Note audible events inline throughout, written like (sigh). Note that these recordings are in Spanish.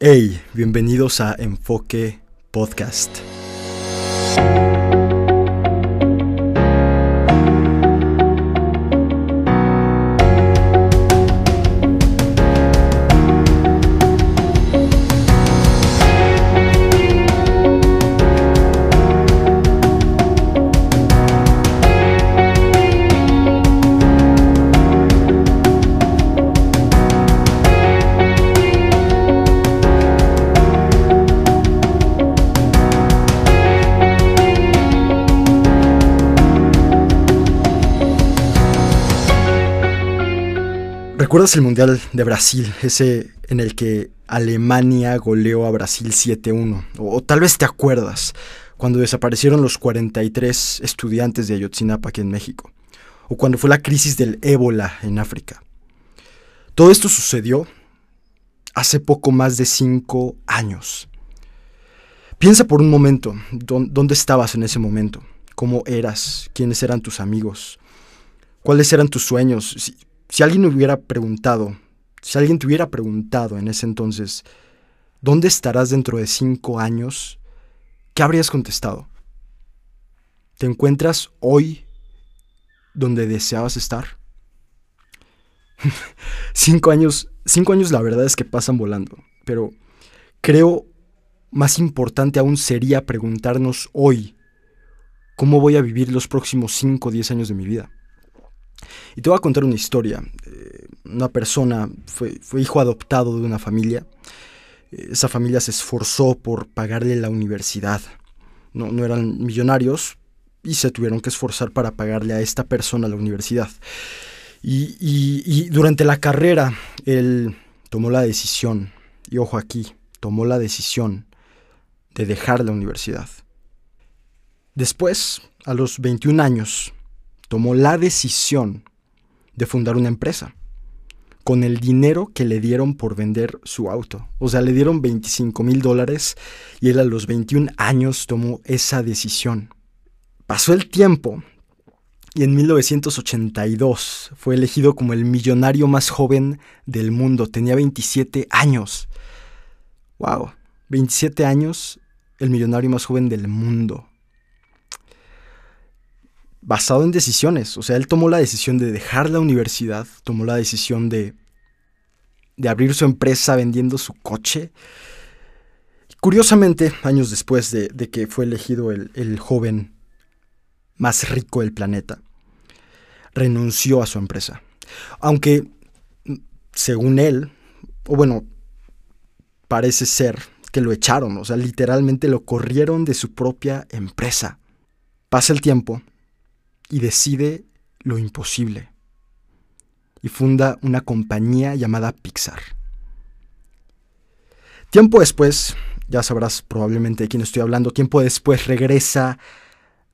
Hey, bienvenidos a Enfoque Podcast. ¿Recuerdas el Mundial de Brasil? Ese en el que Alemania goleó a Brasil 7-1. O, tal vez te acuerdas, cuando desaparecieron los 43 estudiantes de Ayotzinapa aquí en México. O cuando fue la crisis del ébola en África. Todo esto sucedió hace poco más de 5 años. Piensa por un momento, ¿dónde estabas en ese momento? ¿Cómo eras? ¿Quiénes eran tus amigos? ¿Cuáles eran tus sueños? Alguien me hubiera preguntado, si alguien te hubiera preguntado en ese entonces, ¿dónde estarás dentro de cinco años? ¿Qué habrías contestado? ¿Te encuentras hoy donde deseabas estar? (laughs) cinco años, cinco años la verdad es que pasan volando, pero creo más importante aún sería preguntarnos hoy, ¿cómo voy a vivir los próximos cinco o diez años de mi vida? Y te voy a contar una historia. Eh, una persona fue, hijo adoptado de una familia. Esa familia se esforzó por pagarle la universidad. No, no eran millonarios y se tuvieron que esforzar para pagarle a esta persona la universidad. Y, y durante la carrera él tomó la decisión, y ojo aquí, tomó la decisión de dejar la universidad. Después, a los 21 años, tomó la decisión de fundar una empresa con el dinero que le dieron por vender su auto. O sea, le dieron 25 mil dólares y él a los 21 años tomó esa decisión. Pasó el tiempo y en 1982 fue elegido como el millonario más joven del mundo. Tenía 27 años. ¡Wow! 27 años, el millonario más joven del mundo basado en decisiones. O sea, él tomó la decisión de dejar la universidad, tomó la decisión de, de abrir su empresa vendiendo su coche. Curiosamente, años después de, que fue elegido el, el joven más rico del planeta, renunció a su empresa. Aunque, según él, o bueno, parece ser que lo echaron, o sea, literalmente lo corrieron de su propia empresa. Pasa el tiempo y decide lo imposible. Y funda una compañía llamada Pixar. Tiempo después, ya sabrás probablemente de quién estoy hablando, tiempo después regresa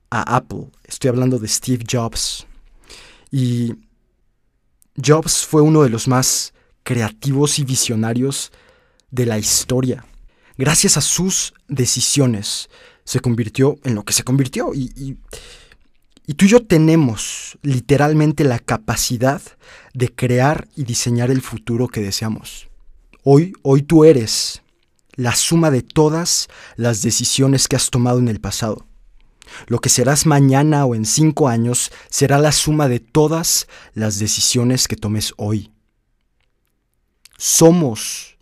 a Apple. Estoy hablando de Steve Jobs. Y Jobs fue uno de los más creativos y visionarios de la historia. Gracias a sus decisiones se convirtió en lo que se convirtió. Y, tú y yo tenemos literalmente la capacidad de crear y diseñar el futuro que deseamos. Hoy, hoy tú eres la suma de todas las decisiones que has tomado en el pasado. Lo que serás mañana o en cinco años será la suma de todas las decisiones que tomes hoy. Somos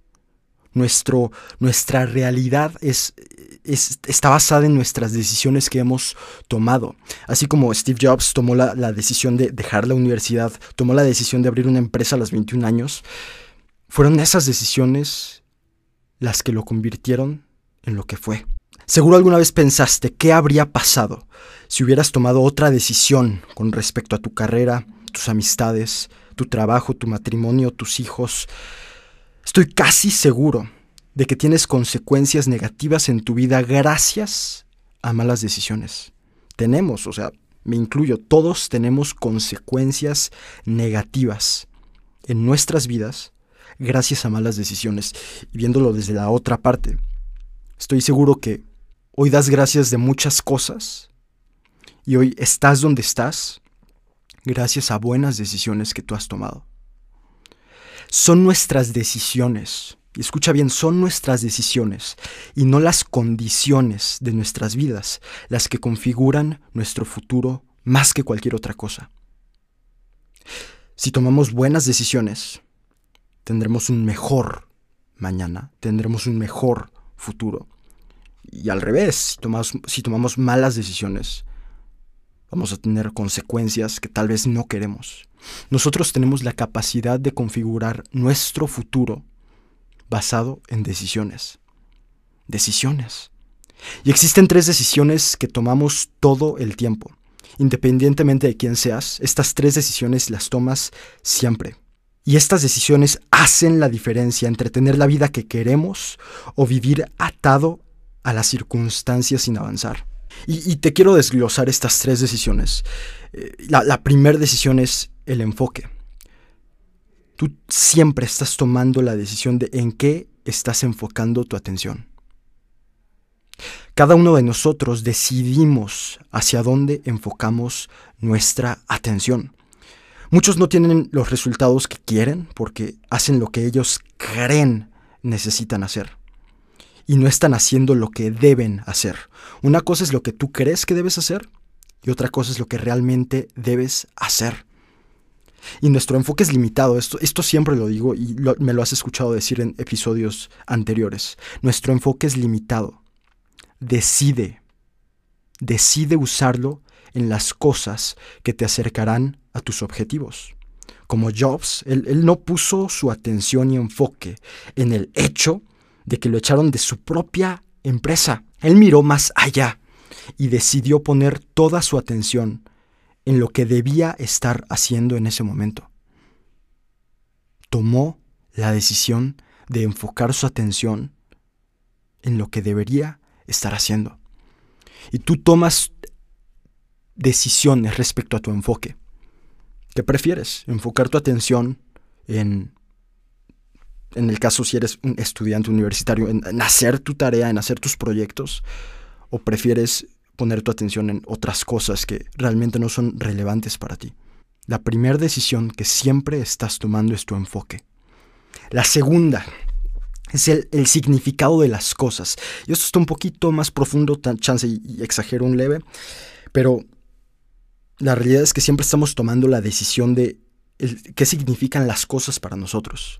nuestro, nuestra realidad es, está basada en nuestras decisiones que hemos tomado. Así como Steve Jobs tomó la, decisión de dejar la universidad, tomó la decisión de abrir una empresa a los 21 años, fueron esas decisiones las que lo convirtieron en lo que fue. Seguro alguna vez pensaste qué habría pasado si hubieras tomado otra decisión con respecto a tu carrera, tus amistades, tu trabajo, tu matrimonio, tus hijos. Estoy casi seguro de que tienes consecuencias negativas en tu vida gracias a malas decisiones. Tenemos, o sea, me incluyo, todos tenemos consecuencias negativas en nuestras vidas gracias a malas decisiones. Y viéndolo desde la otra parte, estoy seguro que hoy das gracias de muchas cosas y hoy estás donde estás gracias a buenas decisiones que tú has tomado. Son nuestras decisiones y escucha bien, son nuestras decisiones y no las condiciones de nuestras vidas las que configuran nuestro futuro más que cualquier otra cosa. Si tomamos buenas decisiones, tendremos un mejor mañana, tendremos un mejor futuro. Y al revés, si tomamos, si tomamos malas decisiones, vamos a tener consecuencias que tal vez no queremos. Nosotros tenemos la capacidad de configurar nuestro futuro basado en decisiones. Decisiones. Y existen tres decisiones que tomamos todo el tiempo. Independientemente de quién seas, estas tres decisiones las tomas siempre. Y estas decisiones hacen la diferencia entre tener la vida que queremos o vivir atado a las circunstancias sin avanzar. Y, te quiero desglosar estas tres decisiones. Eh, la, la primera decisión es el enfoque. Tú siempre estás tomando la decisión de en qué estás enfocando tu atención. Cada uno de nosotros decidimos hacia dónde enfocamos nuestra atención. Muchos no tienen los resultados que quieren porque hacen lo que ellos creen necesitan hacer y no están haciendo lo que deben hacer. Una cosa es lo que tú crees que debes hacer y otra cosa es lo que realmente debes hacer. Y nuestro enfoque es limitado, esto, esto siempre lo digo y me lo has escuchado decir en episodios anteriores. Nuestro enfoque es limitado. Decide, decide usarlo en las cosas que te acercarán a tus objetivos. Como Jobs, él, él no puso su atención y enfoque en el hecho de que lo echaron de su propia empresa. Él miró más allá y decidió poner toda su atención en lo que debía estar haciendo en ese momento. Tomó la decisión de enfocar su atención en lo que debería estar haciendo. Y tú tomas decisiones respecto a tu enfoque. ¿Qué prefieres? ¿Enfocar tu atención en en el caso si eres un estudiante universitario, en, hacer tu tarea, en hacer tus proyectos, o prefieres poner tu atención en otras cosas que realmente no son relevantes para ti. La primera decisión que siempre estás tomando es tu enfoque. La segunda es el, significado de las cosas. Y esto está un poquito más profundo, chance y, exagero un leve, pero la realidad es que siempre estamos tomando la decisión de qué significan las cosas para nosotros.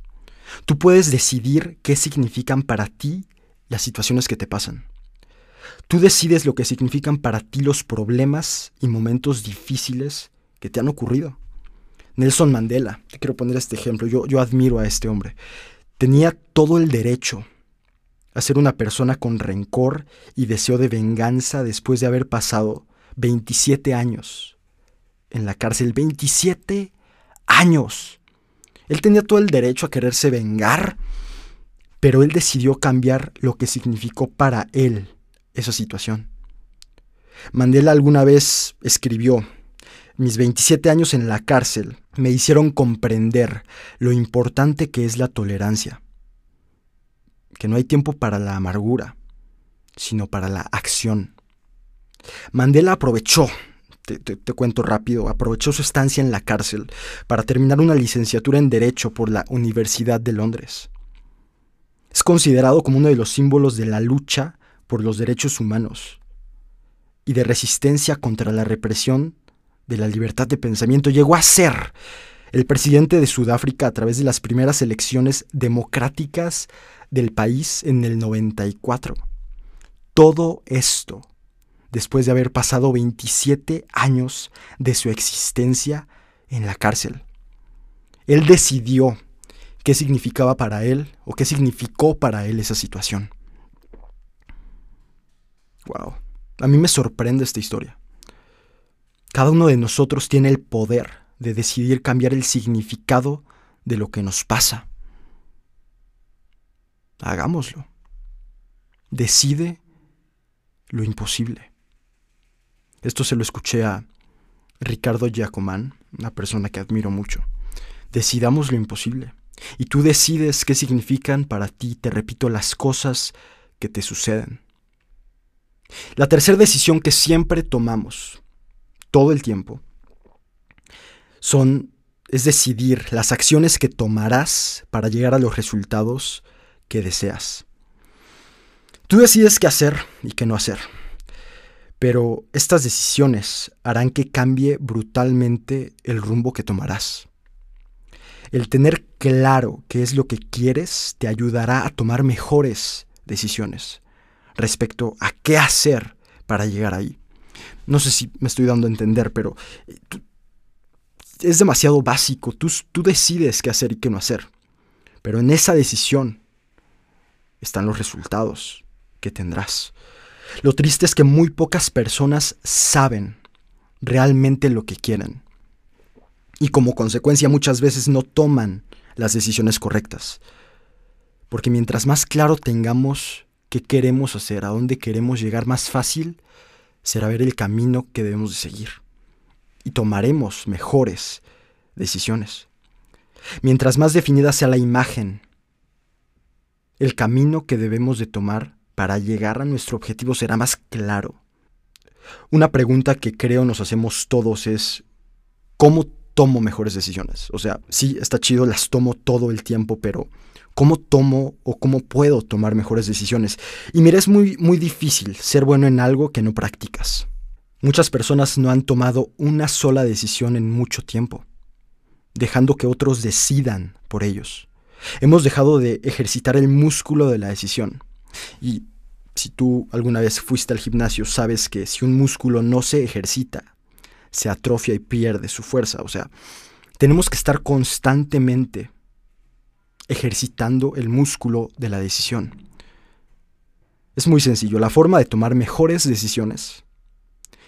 Tú puedes decidir qué significan para ti las situaciones que te pasan. Tú decides lo que significan para ti los problemas y momentos difíciles que te han ocurrido. Nelson Mandela, te quiero poner este ejemplo, yo, yo admiro a este hombre. Tenía todo el derecho a ser una persona con rencor y deseo de venganza después de haber pasado 27 años en la cárcel. 27 años. Él tenía todo el derecho a quererse vengar, pero él decidió cambiar lo que significó para él esa situación. Mandela alguna vez escribió, mis 27 años en la cárcel me hicieron comprender lo importante que es la tolerancia, que no hay tiempo para la amargura, sino para la acción. Mandela aprovechó te, cuento rápido, aprovechó su estancia en la cárcel para terminar una licenciatura en Derecho por la Universidad de Londres. Es considerado como uno de los símbolos de la lucha por los derechos humanos y de resistencia contra la represión de la libertad de pensamiento. Llegó a ser el presidente de Sudáfrica a través de las primeras elecciones democráticas del país en el 94. Todo esto después de haber pasado 27 años de su existencia en la cárcel. Él decidió qué significaba para él o qué significó para él esa situación. Wow, a mí me sorprende esta historia. Cada uno de nosotros tiene el poder de decidir cambiar el significado de lo que nos pasa. Hagámoslo. Decide lo imposible. Esto se lo escuché a Ricardo Giacomán, una persona que admiro mucho. Decidamos lo imposible. Y tú decides qué significan para ti, te repito, las cosas que te suceden. La tercera decisión que siempre tomamos, todo el tiempo, son, es decidir las acciones que tomarás para llegar a los resultados que deseas. Tú decides qué hacer y qué no hacer, pero estas decisiones harán que cambie brutalmente el rumbo que tomarás. El tener claro qué es lo que quieres te ayudará a tomar mejores decisiones respecto a qué hacer para llegar ahí. No sé si me estoy dando a entender, pero eh, es demasiado básico. Tú, tú decides qué hacer y qué no hacer. Pero en esa decisión están los resultados que tendrás. Lo triste es que muy pocas personas saben realmente lo que quieren. Y como consecuencia muchas veces no toman las decisiones correctas. Porque mientras más claro tengamos qué queremos hacer, a dónde queremos llegar, más fácil será ver el camino que debemos de seguir. Y tomaremos mejores decisiones. Mientras más definida sea la imagen, el camino que debemos de tomar para llegar a nuestro objetivo será más claro. Una pregunta que creo nos hacemos todos es, ¿cómo tomo mejores decisiones? O sea, sí, está chido, las tomo todo el tiempo, pero ¿cómo tomo o cómo puedo tomar mejores decisiones? Y mira, es muy, muy difícil ser bueno en algo que no practicas. Muchas personas no han tomado una sola decisión en mucho tiempo, dejando que otros decidan por ellos. Hemos dejado de ejercitar el músculo de la decisión. Y si tú alguna vez fuiste al gimnasio, sabes que si un músculo no se ejercita, se atrofia y pierde su fuerza. O sea, tenemos que estar constantemente ejercitando el músculo de la decisión. Es muy sencillo. La forma de tomar mejores decisiones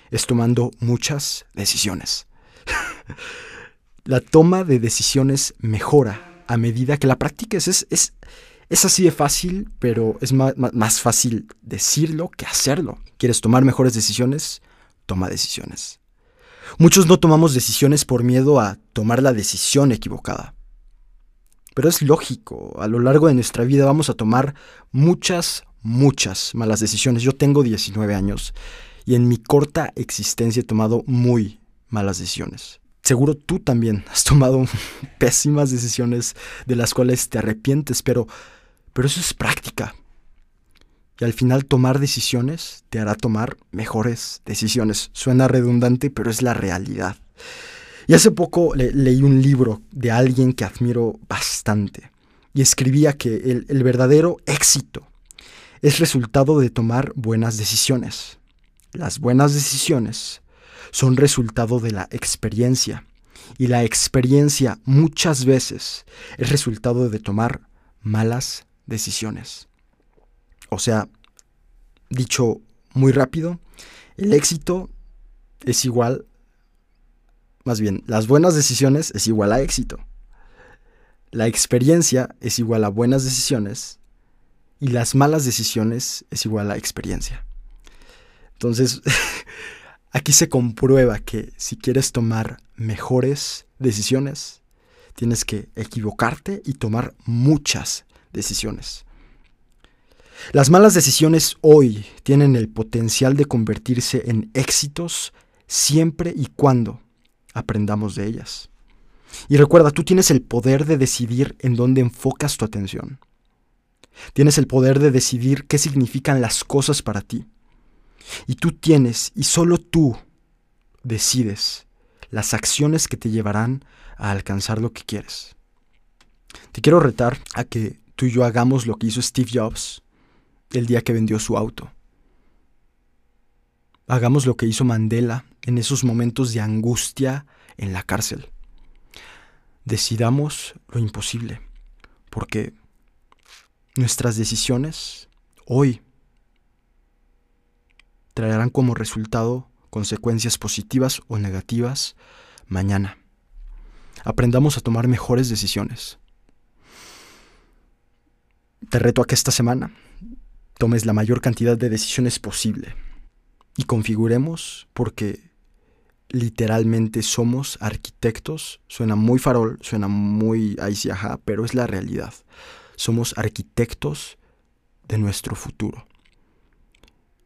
es tomando muchas decisiones. (laughs) la toma de decisiones mejora a medida que la practiques. Es, es, es así de fácil, pero es más, fácil decirlo que hacerlo. ¿Quieres tomar mejores decisiones? Toma decisiones. Muchos no tomamos decisiones por miedo a tomar la decisión equivocada. Pero es lógico, a lo largo de nuestra vida vamos a tomar muchas, muchas malas decisiones. Yo tengo 19 años y en mi corta existencia he tomado muy malas decisiones. Seguro tú también (laughs) has tomado pésimas decisiones de las cuales te arrepientes, pero pero eso es práctica. Y al final tomar decisiones te hará tomar mejores decisiones. Suena redundante, pero es la realidad. Y hace poco leí un libro de alguien que admiro bastante. Y escribía que el, el verdadero éxito es resultado de tomar buenas decisiones. Las buenas decisiones son resultado de la experiencia. Y la experiencia muchas veces es resultado de tomar malas decisiones. O sea, dicho muy rápido, el éxito es igual, más bien, las buenas decisiones es igual a éxito. La experiencia es igual a buenas decisiones y las malas decisiones es igual a experiencia. Entonces, (laughs) aquí se comprueba que si quieres tomar mejores decisiones, tienes que equivocarte y tomar muchas decisiones. Las malas decisiones hoy tienen el potencial de convertirse en éxitos siempre y cuando aprendamos de ellas. Y recuerda, tú tienes el poder de decidir en dónde enfocas tu atención. Tienes el poder de decidir qué significan las cosas para ti. Y tú tienes, y solo tú, decides las acciones que te llevarán a alcanzar lo que quieres. Te quiero retar a que tú y yo hagamos lo que hizo Steve Jobs el día que vendió su auto. Hagamos lo que hizo Mandela en esos momentos de angustia en la cárcel. Decidamos lo imposible, porque nuestras decisiones hoy traerán como resultado consecuencias positivas o negativas mañana. Aprendamos a tomar mejores decisiones. Te reto a que esta semana tomes la mayor cantidad de decisiones posible y configuremos porque literalmente somos arquitectos. Suena muy farol, suena muy ahí ajá, pero es la realidad. Somos arquitectos de nuestro futuro.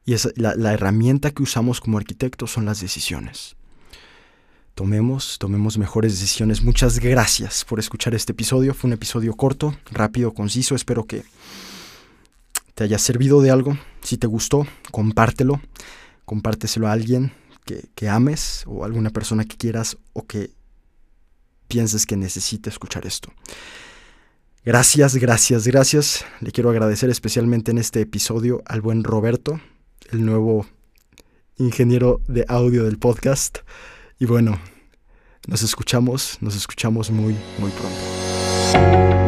Y la, la herramienta que usamos como arquitectos son las decisiones. tomemos, tomemos mejores decisiones. Muchas gracias por escuchar este episodio. Fue un episodio corto, rápido, conciso. Espero que te haya servido de algo. Si te gustó, compártelo. Compárteselo a alguien que, ames o alguna persona que quieras o que pienses que necesite escuchar esto. Gracias, gracias, gracias. Le quiero agradecer especialmente en este episodio al buen Roberto, el nuevo ingeniero de audio del podcast. Y bueno, nos escuchamos, nos escuchamos muy, muy pronto.